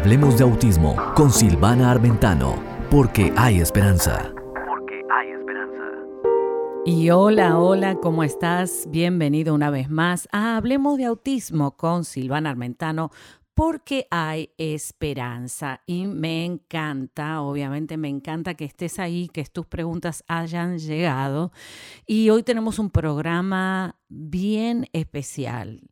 Hablemos de autismo con Silvana Armentano, porque hay esperanza. Porque hay esperanza. Y hola, hola, ¿cómo estás? Bienvenido una vez más a Hablemos de autismo con Silvana Armentano, porque hay esperanza y me encanta, obviamente me encanta que estés ahí, que tus preguntas hayan llegado y hoy tenemos un programa bien especial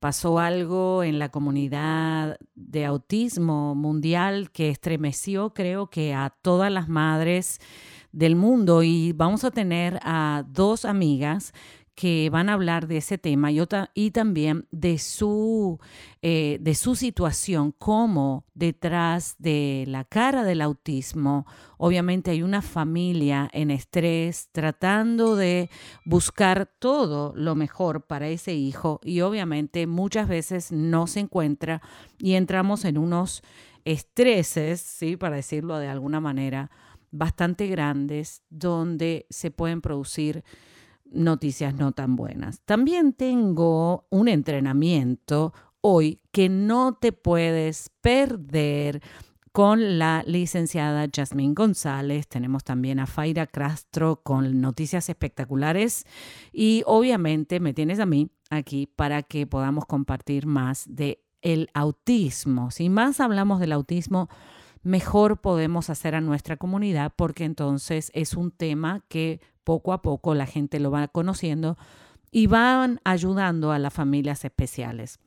pasó algo en la comunidad de autismo mundial que estremeció, creo que a todas las madres del mundo. Y vamos a tener a dos amigas que van a hablar de ese tema y, y también de su, eh, de su situación, como detrás de la cara del autismo, obviamente hay una familia en estrés tratando de buscar todo lo mejor para ese hijo y obviamente muchas veces no se encuentra y entramos en unos estreses, ¿sí? para decirlo de alguna manera, bastante grandes donde se pueden producir noticias no tan buenas. También tengo un entrenamiento hoy que no te puedes perder con la licenciada Jasmine González. Tenemos también a Faira Castro con noticias espectaculares y obviamente me tienes a mí aquí para que podamos compartir más de el autismo. Si más hablamos del autismo, mejor podemos hacer a nuestra comunidad porque entonces es un tema que poco a poco la gente lo va conociendo y van ayudando a las familias especiales.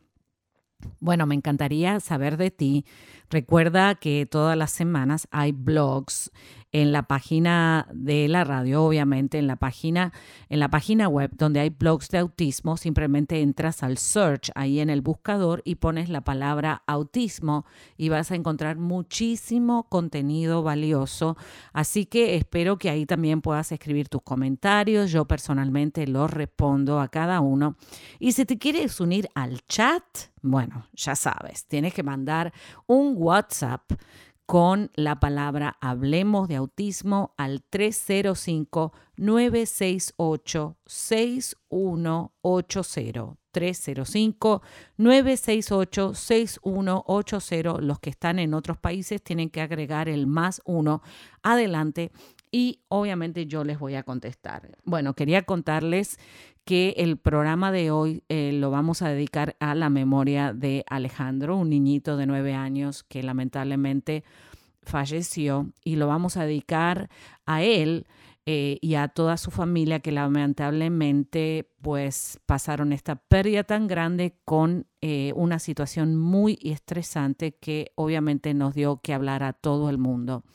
Bueno, me encantaría saber de ti. Recuerda que todas las semanas hay blogs en la página de la radio, obviamente, en la página, en la página web donde hay blogs de autismo, simplemente entras al search ahí en el buscador y pones la palabra autismo y vas a encontrar muchísimo contenido valioso. Así que espero que ahí también puedas escribir tus comentarios. Yo personalmente los respondo a cada uno. Y si te quieres unir al chat, bueno, ya sabes, tienes que mandar un WhatsApp con la palabra Hablemos de Autismo al 305-968-6180. 305-968-6180. Los que están en otros países tienen que agregar el más uno adelante y obviamente yo les voy a contestar. Bueno, quería contarles que el programa de hoy eh, lo vamos a dedicar a la memoria de Alejandro, un niñito de nueve años que lamentablemente falleció y lo vamos a dedicar a él eh, y a toda su familia que lamentablemente pues pasaron esta pérdida tan grande con eh, una situación muy estresante que obviamente nos dio que hablar a todo el mundo.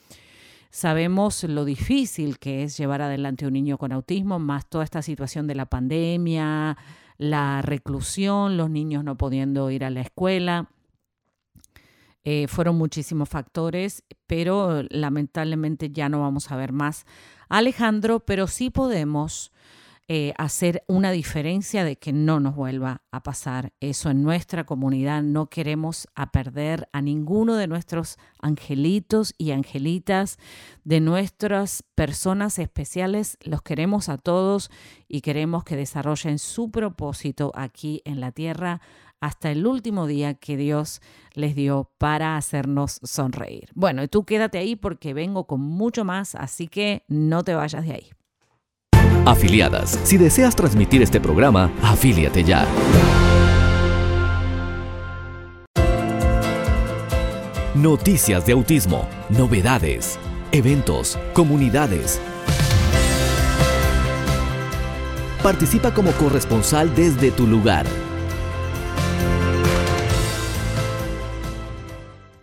Sabemos lo difícil que es llevar adelante un niño con autismo, más toda esta situación de la pandemia, la reclusión, los niños no pudiendo ir a la escuela. Eh, fueron muchísimos factores, pero lamentablemente ya no vamos a ver más Alejandro, pero sí podemos eh, hacer una diferencia de que no nos vuelva a pasar eso en nuestra comunidad. No queremos a perder a ninguno de nuestros angelitos y angelitas, de nuestras personas especiales. Los queremos a todos y queremos que desarrollen su propósito aquí en la tierra hasta el último día que Dios les dio para hacernos sonreír. Bueno, y tú quédate ahí porque vengo con mucho más, así que no te vayas de ahí. Afiliadas, si deseas transmitir este programa, afíliate ya. Noticias de autismo, novedades, eventos, comunidades. Participa como corresponsal desde tu lugar.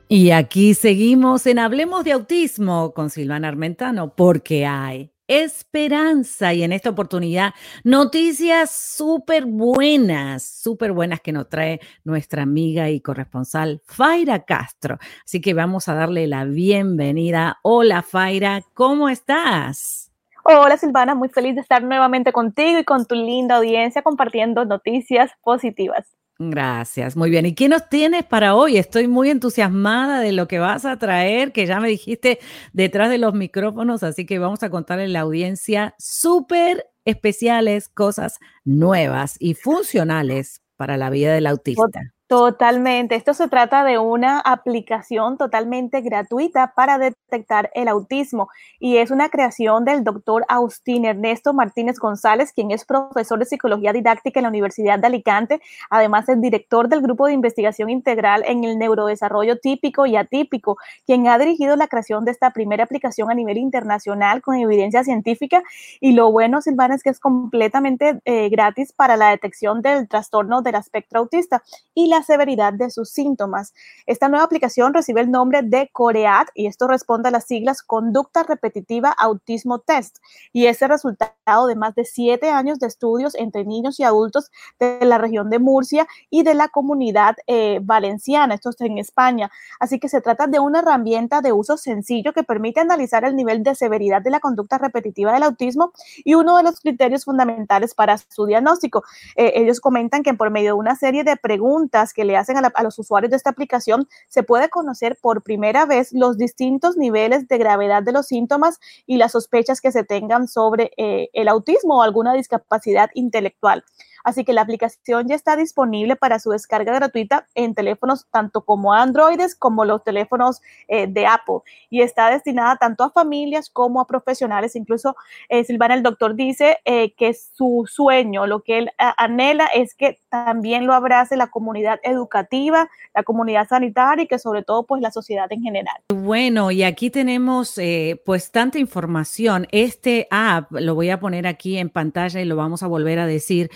Y aquí seguimos en Hablemos de Autismo con Silvana Armentano, porque hay esperanza y en esta oportunidad noticias súper buenas, súper buenas que nos trae nuestra amiga y corresponsal Faira Castro. Así que vamos a darle la bienvenida. Hola Faira, ¿cómo estás? Hola Silvana, muy feliz de estar nuevamente contigo y con tu linda audiencia compartiendo noticias positivas. Gracias, muy bien. ¿Y qué nos tienes para hoy? Estoy muy entusiasmada de lo que vas a traer, que ya me dijiste detrás de los micrófonos, así que vamos a contarle a la audiencia súper especiales, cosas nuevas y funcionales para la vida del autista. Totalmente. Esto se trata de una aplicación totalmente gratuita para detectar el autismo y es una creación del doctor Austin Ernesto Martínez González, quien es profesor de psicología didáctica en la Universidad de Alicante. Además, es director del grupo de investigación integral en el neurodesarrollo típico y atípico, quien ha dirigido la creación de esta primera aplicación a nivel internacional con evidencia científica. Y lo bueno, Silvana, es que es completamente eh, gratis para la detección del trastorno del espectro autista y la severidad de sus síntomas. Esta nueva aplicación recibe el nombre de COREAT y esto responde a las siglas Conducta Repetitiva Autismo Test y es el resultado de más de siete años de estudios entre niños y adultos de la región de Murcia y de la comunidad eh, valenciana, esto está en España. Así que se trata de una herramienta de uso sencillo que permite analizar el nivel de severidad de la conducta repetitiva del autismo y uno de los criterios fundamentales para su diagnóstico. Eh, ellos comentan que por medio de una serie de preguntas que le hacen a, los usuarios de esta aplicación, se puede conocer por primera vez los distintos niveles de gravedad de los síntomas y las sospechas que se tengan sobre eh, el autismo o alguna discapacidad intelectual. Así que la aplicación ya está disponible para su descarga gratuita en teléfonos tanto como Androides como los teléfonos eh, de Apple y está destinada tanto a familias como a profesionales. Incluso eh, Silvana, el doctor dice eh, que su sueño, lo que él anhela es que también lo abrace la comunidad educativa, la comunidad sanitaria y que sobre todo pues la sociedad en general. Bueno, y aquí tenemos pues tanta información. Este app lo voy a poner aquí en pantalla y lo vamos a volver a decir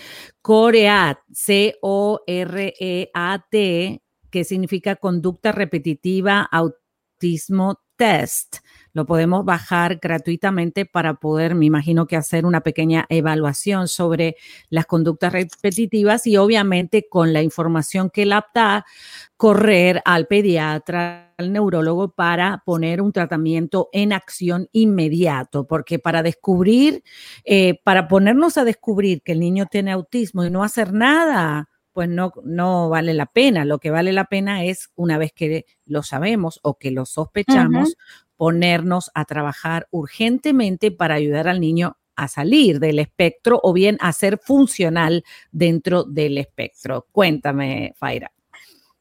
COREAT, C-O-R-E-A-T, que significa conducta repetitiva autismo test. Lo podemos bajar gratuitamente para poder, me imagino que hacer una pequeña evaluación sobre las conductas repetitivas y obviamente con la información que la da, correr al pediatra, al neurólogo para poner un tratamiento en acción inmediato, porque para descubrir, eh, para ponernos a descubrir que el niño tiene autismo y no hacer nada, pues no, no vale la pena. Lo que vale la pena es, una vez que lo sabemos o que lo sospechamos, ponernos a trabajar urgentemente para ayudar al niño a salir del espectro o bien a ser funcional dentro del espectro. Cuéntame, Faira.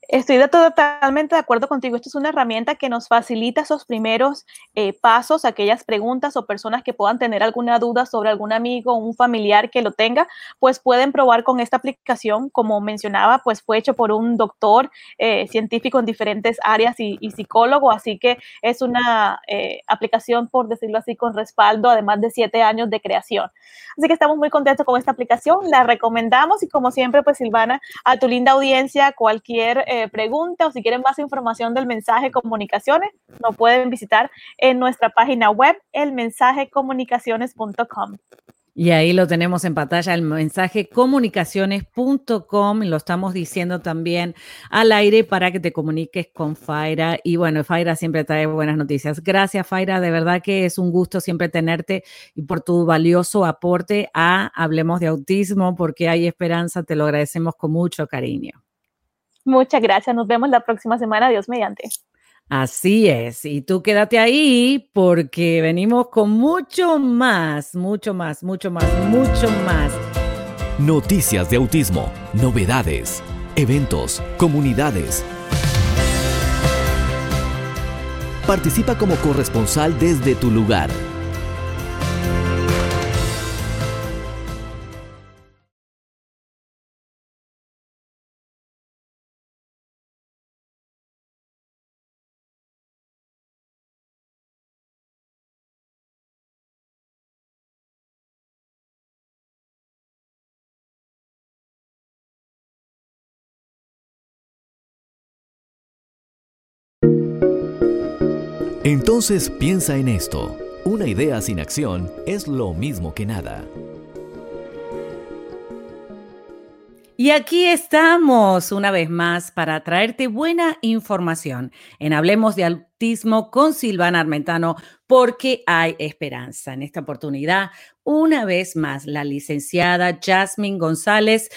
Estoy totalmente de acuerdo contigo. Esto es una herramienta que nos facilita esos primeros eh, pasos, aquellas preguntas o personas que puedan tener alguna duda sobre algún amigo o un familiar que lo tenga, pues pueden probar con esta aplicación. Como mencionaba, pues fue hecho por un doctor eh, científico en diferentes áreas y, psicólogo, así que es una eh, aplicación, por decirlo así, con respaldo, además de siete años de creación. Así que estamos muy contentos con esta aplicación, la recomendamos y como siempre, pues Silvana, a tu linda audiencia, cualquier eh, pregunta o si quieren más información del mensaje comunicaciones, nos pueden visitar en nuestra página web, elmensajecomunicaciones.com. Y ahí lo tenemos en pantalla, el mensaje comunicaciones.com, lo estamos diciendo también al aire para que te comuniques con Faira. Y bueno, Faira siempre trae buenas noticias. Gracias, Faira, de verdad que es un gusto siempre tenerte y por tu valioso aporte a Hablemos de Autismo, porque hay esperanza, te lo agradecemos con mucho cariño. Muchas gracias. Nos vemos la próxima semana. Dios mediante. Así es. Y tú quédate ahí porque venimos con mucho más, mucho más, mucho más, mucho más. Noticias de autismo, novedades, eventos, comunidades. Participa como corresponsal desde tu lugar. Entonces piensa en esto. Una idea sin acción es lo mismo que nada. Y aquí estamos una vez más para traerte buena información en Hablemos de Autismo con Silvana Armentano, porque hay esperanza. En esta oportunidad, una vez más, la licenciada Jasmine González,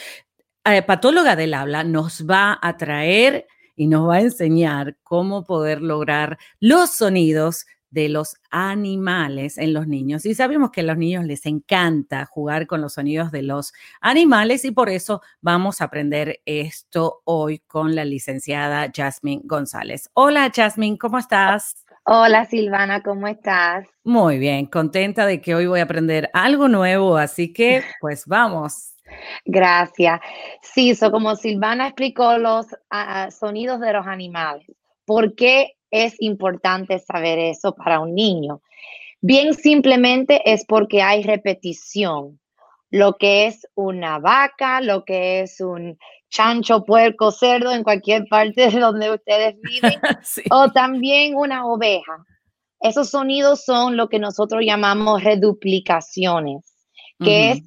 eh, patóloga del habla, nos va a traer y nos va a enseñar cómo poder lograr los sonidos de los animales en los niños. Y sabemos que a los niños les encanta jugar con los sonidos de los animales y por eso vamos a aprender esto hoy con la licenciada Jasmine González. Hola Jasmine, ¿cómo estás? Hola Silvana, ¿cómo estás? Muy bien, contenta de que hoy voy a aprender algo nuevo, así que pues vamos. Gracias. Sí, so como Silvana explicó los sonidos de los animales, ¿por qué es importante saber eso para un niño? Bien simplemente es porque hay repetición. Lo que es una vaca, lo que es un chancho, puerco, cerdo en cualquier parte de donde ustedes viven, o también una oveja. Esos sonidos son lo que nosotros llamamos reduplicaciones, que es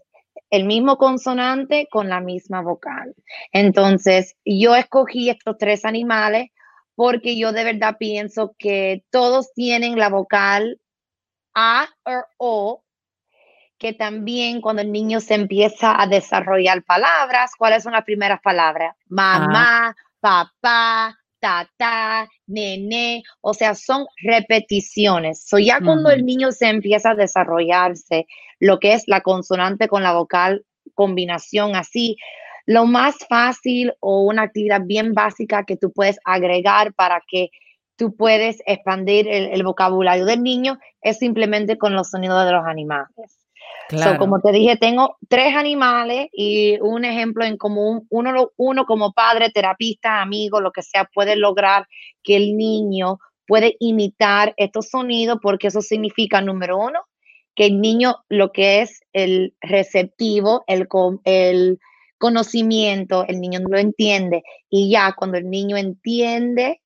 el mismo consonante con la misma vocal. Entonces, yo escogí estos tres animales porque yo de verdad pienso que todos tienen la vocal A o O, que también cuando el niño se empieza a desarrollar palabras, ¿cuáles son las primeras palabras? Mamá, papá, tata, nene, o sea, son repeticiones. So ya cuando el niño se empieza a desarrollarse, lo que es la consonante con la vocal, combinación así, lo más fácil o una actividad bien básica que tú puedes agregar para que tú puedes expandir el, vocabulario del niño es simplemente con los sonidos de los animales. Como te dije, tengo tres animales y un ejemplo en común, uno, uno como padre, terapista, amigo, lo que sea, puede lograr que el niño puede imitar estos sonidos porque eso significa, número uno, que el niño lo que es el receptivo, el, el conocimiento, el niño no lo entiende. Y ya cuando el niño entiende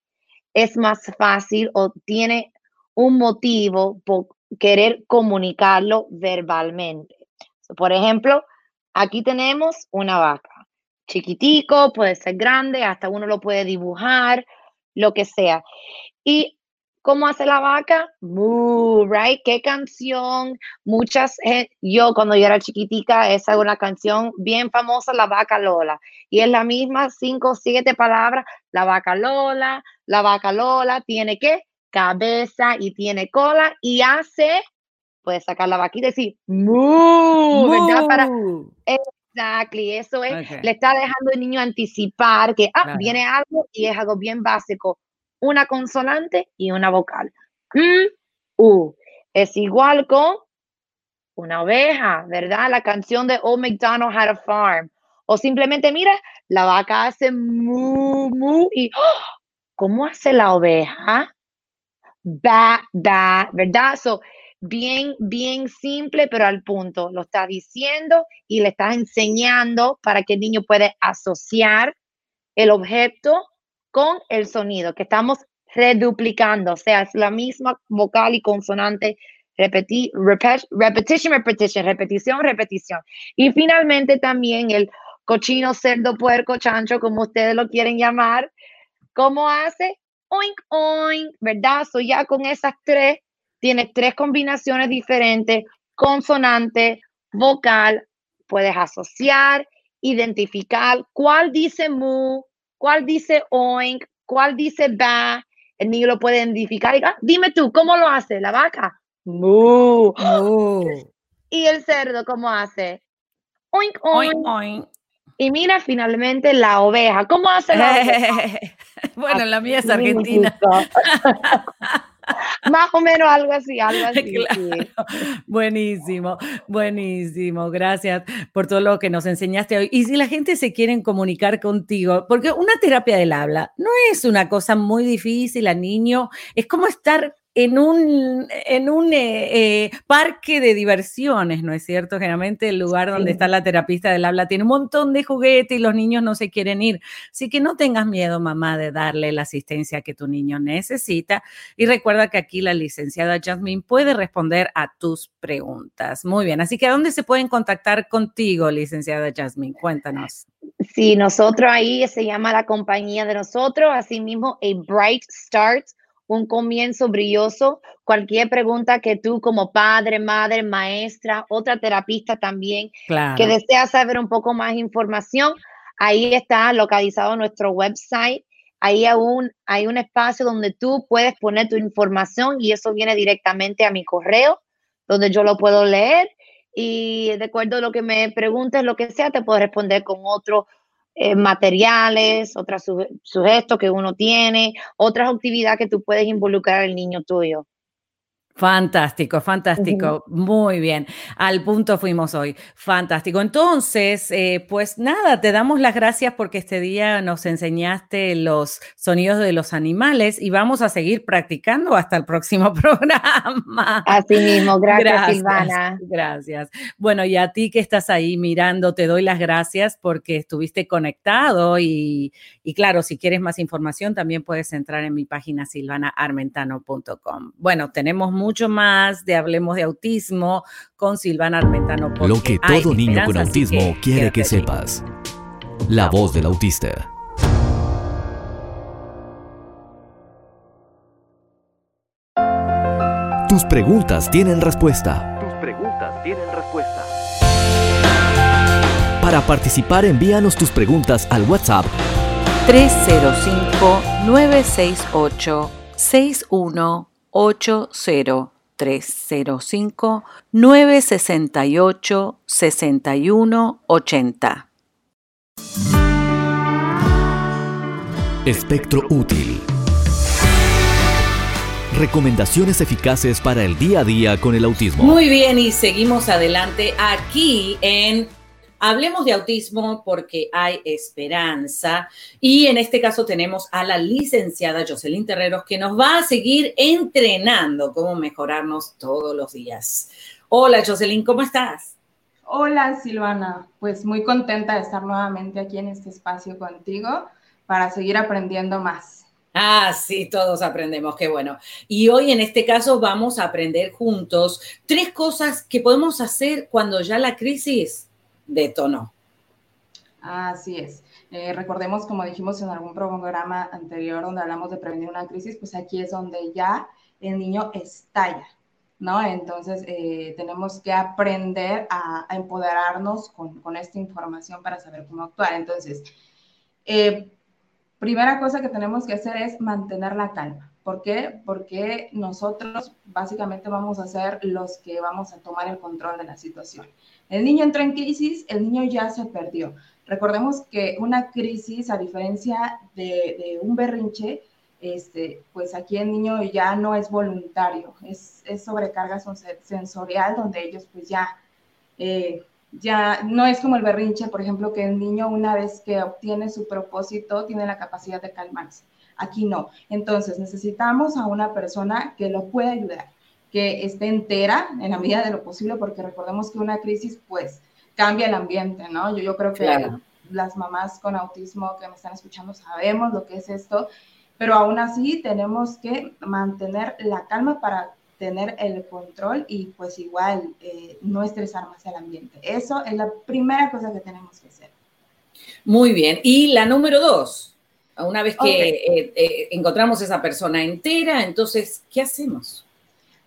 es más fácil o tiene un motivo por querer comunicarlo verbalmente. Por ejemplo, aquí tenemos una vaca, chiquitico, puede ser grande, hasta uno lo puede dibujar, lo que sea. Y ¿Cómo hace la vaca? Moo, right? ¿Qué canción? Muchas, yo cuando yo era chiquitica, esa es una canción bien famosa, La Vaca Lola. Y es la misma, cinco o siete palabras, La Vaca Lola, La Vaca Lola, tiene qué? Cabeza y tiene cola y hace, puede sacar la vaquita y decir, moo, ¿verdad? Para, exactly, eso es, le está dejando el niño anticipar que, ah, viene algo y es algo bien básico una consonante y una vocal. M, U. Es igual con una oveja, ¿verdad? La canción de Old McDonald Had a Farm. O simplemente, mira, la vaca hace mu, mu y ¡oh! ¿cómo hace la oveja? Ba, ba, ¿verdad? So, bien, bien simple, pero al punto. Lo está diciendo y le estás enseñando para que el niño pueda asociar el objeto con el sonido, que estamos reduplicando, o sea, es la misma vocal y consonante, repeti repetition, repetition, repetición, repetición. Y finalmente también el cochino, cerdo, puerco, chancho, como ustedes lo quieren llamar, ¿cómo hace? Oink, oink, ¿verdad? So ya con esas tres, tienes tres combinaciones diferentes, consonante, vocal, puedes asociar, identificar cuál dice mu, cuál dice oink, cuál dice ba, el niño lo puede identificar y ah, dime tú, ¿cómo lo hace la vaca? Mu. Y el cerdo, ¿cómo hace? Oink, oink. oink, Y mira finalmente la oveja. ¿Cómo hace la oveja? bueno, la mía es argentina. Más o menos algo así, algo así. Buenísimo, buenísimo. Gracias por todo lo que nos enseñaste hoy. Y si la gente se quiere comunicar contigo, porque una terapia del habla no es una cosa muy difícil al niño, es como estar en un, en un eh, eh, parque de diversiones, ¿no es cierto? Generalmente el lugar donde está la terapista del habla tiene un montón de juguetes y los niños no se quieren ir. Así que no tengas miedo, mamá, de darle la asistencia que tu niño necesita. Y recuerda que aquí la licenciada Jasmine puede responder a tus preguntas. Muy bien, así que ¿a dónde se pueden contactar contigo, licenciada Jasmine? Cuéntanos. Sí, nosotros ahí se llama la compañía de nosotros, así mismo a Bright Start un comienzo brilloso. Cualquier pregunta que tú como padre, madre, maestra, otra terapista también, que desea saber un poco más información, ahí está localizado nuestro website. ahí aún hay un espacio donde tú puedes poner tu información y eso viene directamente a mi correo, donde yo lo puedo leer y de acuerdo a lo que me preguntes, lo que sea, te puedo responder con otros eh, materiales, otros sujetos que uno tiene, otras actividades que tú puedes involucrar al niño tuyo. Fantástico, fantástico. Muy bien. Al punto fuimos hoy. Fantástico. Entonces, eh, pues nada, te damos las gracias porque este día nos enseñaste los sonidos de los animales y vamos a seguir practicando hasta el próximo programa. Así mismo. Gracias, Silvana. Gracias. Bueno, y a ti que estás ahí mirando, te doy las gracias porque estuviste conectado y, y claro, si quieres más información, también puedes entrar en mi página silvanaarmentano.com. Bueno, tenemos mucho más de Hablemos de Autismo con Silvana Armentano. Lo que todo niño con autismo quiere que sepas. La voz del autista. Tus preguntas tienen respuesta. Tus preguntas tienen respuesta. Para participar, envíanos tus preguntas al WhatsApp 305 968 61 80 305 968 6180. Espectro útil. Recomendaciones eficaces para el día a día con el autismo. Muy bien, y seguimos adelante aquí en Hablemos de autismo porque hay esperanza y en este caso tenemos a la licenciada Jocelyn Terreros que nos va a seguir entrenando cómo mejorarnos todos los días. Hola Jocelyn, ¿cómo estás? Hola Silvana, pues muy contenta de estar nuevamente aquí en este espacio contigo para seguir aprendiendo más. Ah, sí, todos aprendemos, qué bueno. Y hoy en este caso vamos a aprender juntos tres cosas que podemos hacer cuando ya la crisis detonó. Así es. Eh, recordemos, como dijimos en algún programa anterior donde hablamos de prevenir una crisis, pues aquí es donde ya el niño estalla, ¿no? Entonces eh, tenemos que aprender a, empoderarnos con, esta información para saber cómo actuar. Entonces, eh, primera cosa que tenemos que hacer es mantener la calma. ¿Por qué? Porque nosotros básicamente vamos a ser los que vamos a tomar el control de la situación. El niño entra en crisis, el niño ya se perdió. Recordemos que una crisis, a diferencia de, un berrinche, este, pues aquí el niño ya no es voluntario, es, sobrecarga sensorial donde ellos pues ya, eh, ya no es como el berrinche, por ejemplo, que el niño una vez que obtiene su propósito tiene la capacidad de calmarse. Aquí no. Entonces necesitamos a una persona que lo pueda ayudar que esté entera en la medida de lo posible, porque recordemos que una crisis pues cambia el ambiente, ¿no? Yo, yo creo que las mamás con autismo que me están escuchando sabemos lo que es esto, pero aún así tenemos que mantener la calma para tener el control y pues igual eh, no estresar más el ambiente. Eso es la primera cosa que tenemos que hacer. Muy bien. Y la número dos, una vez que eh, eh, encontramos esa persona entera, entonces, ¿qué hacemos?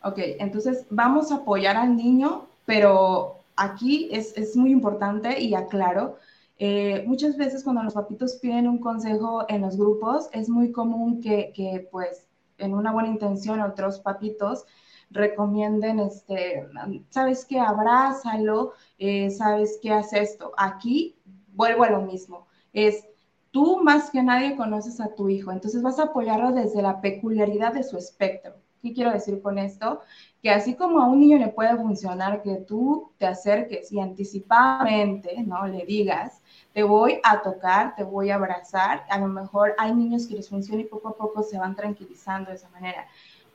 Ok, entonces vamos a apoyar al niño, pero aquí es, es muy importante y aclaro, eh, muchas veces cuando los papitos piden un consejo en los grupos, es muy común que, que pues en una buena intención otros papitos recomienden, este, sabes qué, abrázalo, eh, sabes qué, hace esto. Aquí vuelvo a lo mismo, es tú más que nadie conoces a tu hijo, entonces vas a apoyarlo desde la peculiaridad de su espectro. ¿Qué quiero decir con esto? Que así como a un niño le puede funcionar que tú te acerques y anticipadamente, ¿no? Le digas, te voy a tocar, te voy a abrazar. A lo mejor hay niños que les funciona y poco a poco se van tranquilizando de esa manera.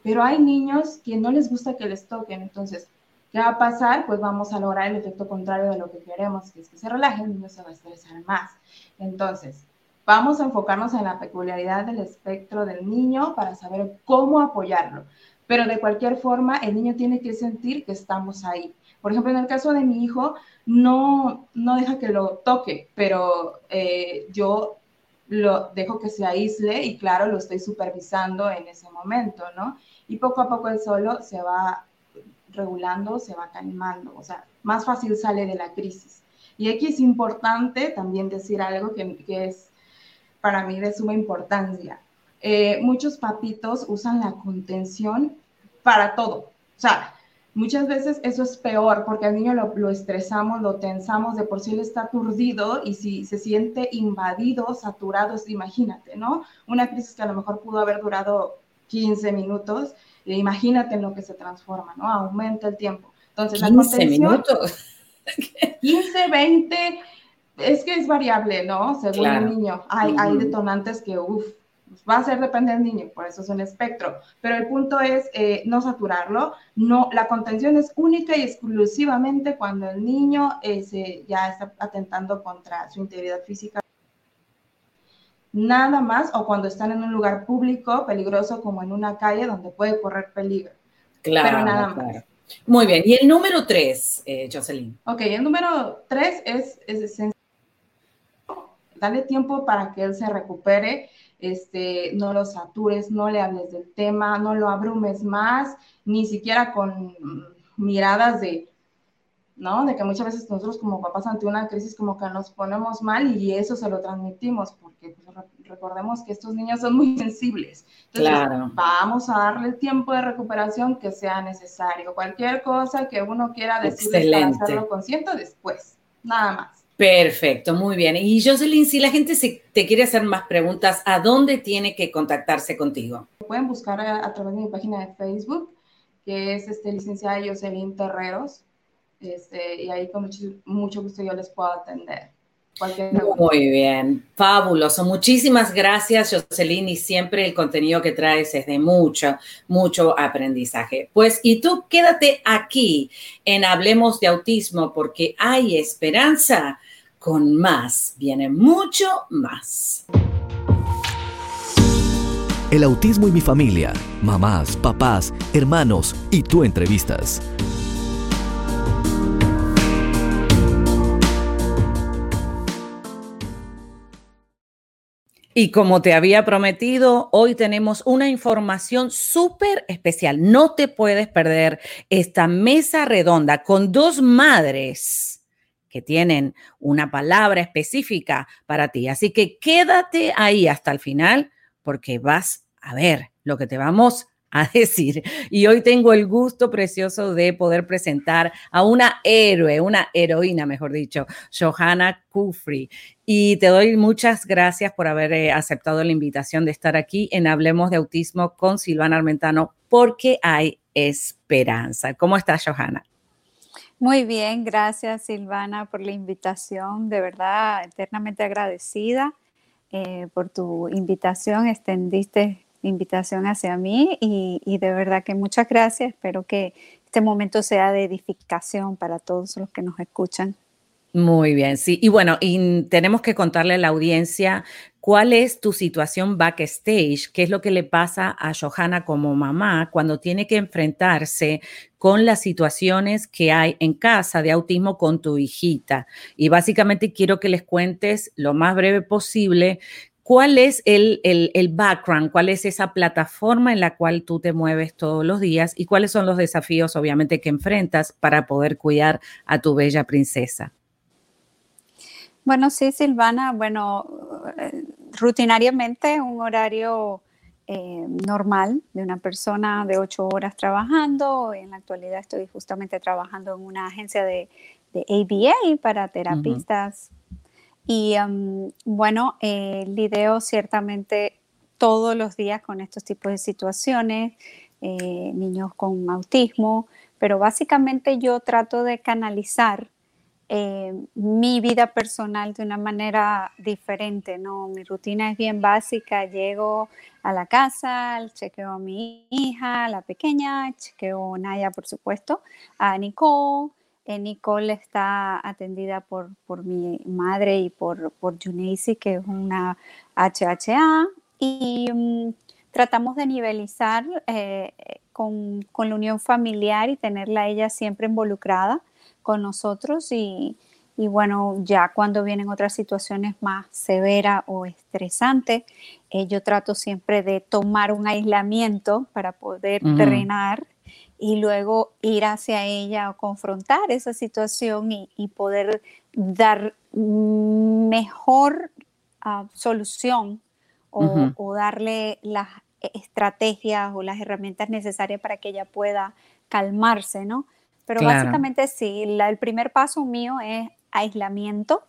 Pero hay niños que no les gusta que les toquen. Entonces, ¿qué va a pasar? Pues vamos a lograr el efecto contrario de lo que queremos, que es que se relaje, el niño se va a estresar más. Entonces, Vamos a enfocarnos en la peculiaridad del espectro del niño para saber cómo apoyarlo. Pero de cualquier forma, el niño tiene que sentir que estamos ahí. Por ejemplo, en el caso de mi hijo, no, no deja que lo toque, pero eh, yo lo dejo que se aísle y claro, lo estoy supervisando en ese momento, ¿no? Y poco a poco él solo se va regulando, se va calmando, o sea, más fácil sale de la crisis. Y aquí es importante también decir algo que, que es para mí de suma importancia. Eh, muchos papitos usan la contención para todo. O sea, muchas veces eso es peor porque al niño lo, estresamos, lo tensamos, de por sí él está aturdido y si se siente invadido, saturado, imagínate, ¿no? Una crisis que a lo mejor pudo haber durado 15 minutos, e imagínate en lo que se transforma, ¿no? Aumenta el tiempo. Entonces, 15 minutos. 15, 20, es que es variable, ¿no? Según el niño. Hay, hay detonantes que, uff, va a ser depende del niño, por eso es un espectro. Pero el punto es eh, no saturarlo. No, la contención es única y exclusivamente cuando el niño eh, ya está atentando contra su integridad física. Nada más, o cuando están en un lugar público peligroso como en una calle donde puede correr peligro. Claro. Pero nada más. Muy bien. ¿Y el número tres, eh, Jocelyn? Ok, el número tres es, es, es Dale tiempo para que él se recupere este, no lo satures, no le hables del tema, no lo abrumes más, ni siquiera con miradas de, ¿no? De que muchas veces nosotros como papás ante una crisis como que nos ponemos mal y eso se lo transmitimos, porque pues, recordemos que estos niños son muy sensibles. Entonces, vamos a darle el tiempo de recuperación que sea necesario. Cualquier cosa que uno quiera decir hacerlo consciente después, nada más. Perfecto, muy bien. Y Jocelyn, si la gente se, te quiere hacer más preguntas, ¿a dónde tiene que contactarse contigo? Pueden buscar a, través de mi página de Facebook, que es este, licenciada Jocelyn Terreros, este, y ahí con mucho, mucho gusto yo les puedo atender. Muy bien, fabuloso. Muchísimas gracias, Jocelyn, y siempre el contenido que traes es de mucho, mucho aprendizaje. Pues, y tú quédate aquí en Hablemos de Autismo porque hay esperanza. Con más, viene mucho más. El autismo y mi familia, mamás, papás, hermanos y tú entrevistas. Y como te había prometido, hoy tenemos una información súper especial. No te puedes perder esta mesa redonda con dos madres que tienen una palabra específica para ti. Así que quédate ahí hasta el final porque vas a ver lo que te vamos a decir. Y hoy tengo el gusto precioso de poder presentar a una héroe, una heroína, mejor dicho, Johanna Kufri. Y te doy muchas gracias por haber eh, aceptado la invitación de estar aquí en Hablemos de Autismo con Silvana Armentano, porque hay esperanza. ¿Cómo estás, Johanna? Muy bien, gracias Silvana por la invitación, de verdad eternamente agradecida eh, por tu invitación, extendiste invitación hacia mí y, de verdad que muchas gracias. Espero que este momento sea de edificación para todos los que nos escuchan. Muy bien, sí. Y bueno, tenemos que contarle a la audiencia cuál es tu situación backstage, qué es lo que le pasa a Johanna como mamá cuando tiene que enfrentarse con las situaciones que hay en casa de autismo con tu hijita. Y básicamente quiero que les cuentes lo más breve posible ¿Cuál es el, background? ¿Cuál es esa plataforma en la cual tú te mueves todos los días? ¿Y cuáles son los desafíos, obviamente, que enfrentas para poder cuidar a tu bella princesa? Bueno, sí, Silvana. Bueno, eh, rutinariamente un horario eh, normal de una persona de ocho horas trabajando. En la actualidad estoy justamente trabajando en una agencia de, ABA para terapistas. Y bueno, eh, ciertamente todos los días con estos tipos de situaciones, eh, niños con autismo, pero básicamente yo trato de canalizar eh, mi vida personal de una manera diferente, ¿no? Mi rutina es bien básica, llego a la casa, chequeo a mi hija, la pequeña, chequeo a Naya, por supuesto, a Nicole, Nicole está atendida por, por, mi madre y por, por que es una HHA, y mm, tratamos de nivelizar eh, con, con, la unión familiar y tenerla ella siempre involucrada con nosotros y, y bueno, ya cuando vienen otras situaciones más severas o estresantes, eh, yo trato siempre de tomar un aislamiento para poder drenar y luego ir hacia ella o confrontar esa situación y, poder dar mejor ah, solución o, darle las estrategias o las herramientas necesarias para que ella pueda calmarse, ¿no? Pero básicamente sí, el primer paso mío es aislamiento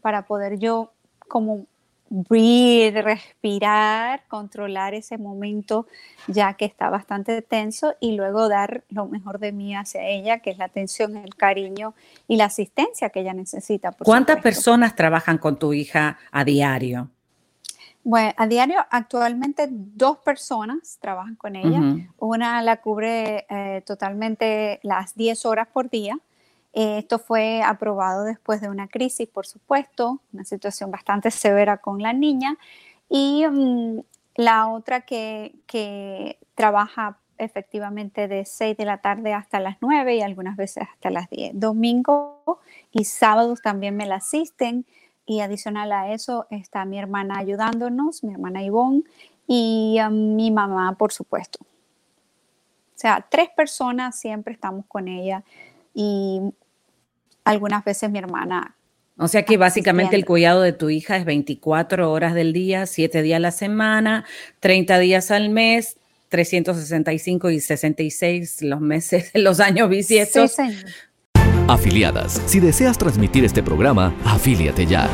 para poder yo como breathe, respirar, controlar ese momento ya que está bastante tenso y luego dar lo mejor de mí hacia ella, que es la atención, el cariño y la asistencia que ella necesita. ¿Cuántas personas trabajan con tu hija a diario? Bueno, a diario actualmente dos personas trabajan con ella. Una la cubre eh, totalmente las 10 horas por día esto fue aprobado después de una crisis, por supuesto, una situación bastante severa con la niña. Y mm, la otra que, trabaja efectivamente de 6 de la tarde hasta las 9 y algunas veces hasta las 10. Domingo y sábados también me la asisten y adicional a eso está mi hermana ayudándonos, mi hermana Ivonne y um, mi mamá, por supuesto. O sea, tres personas siempre estamos con ella y algunas veces mi hermana. O sea que básicamente el cuidado de tu hija es 24 horas del día, 7 días a la semana, 30 días al mes, 365 y 66 los meses, los años bisiestos. Afiliadas, si deseas transmitir este programa, afíliate ya.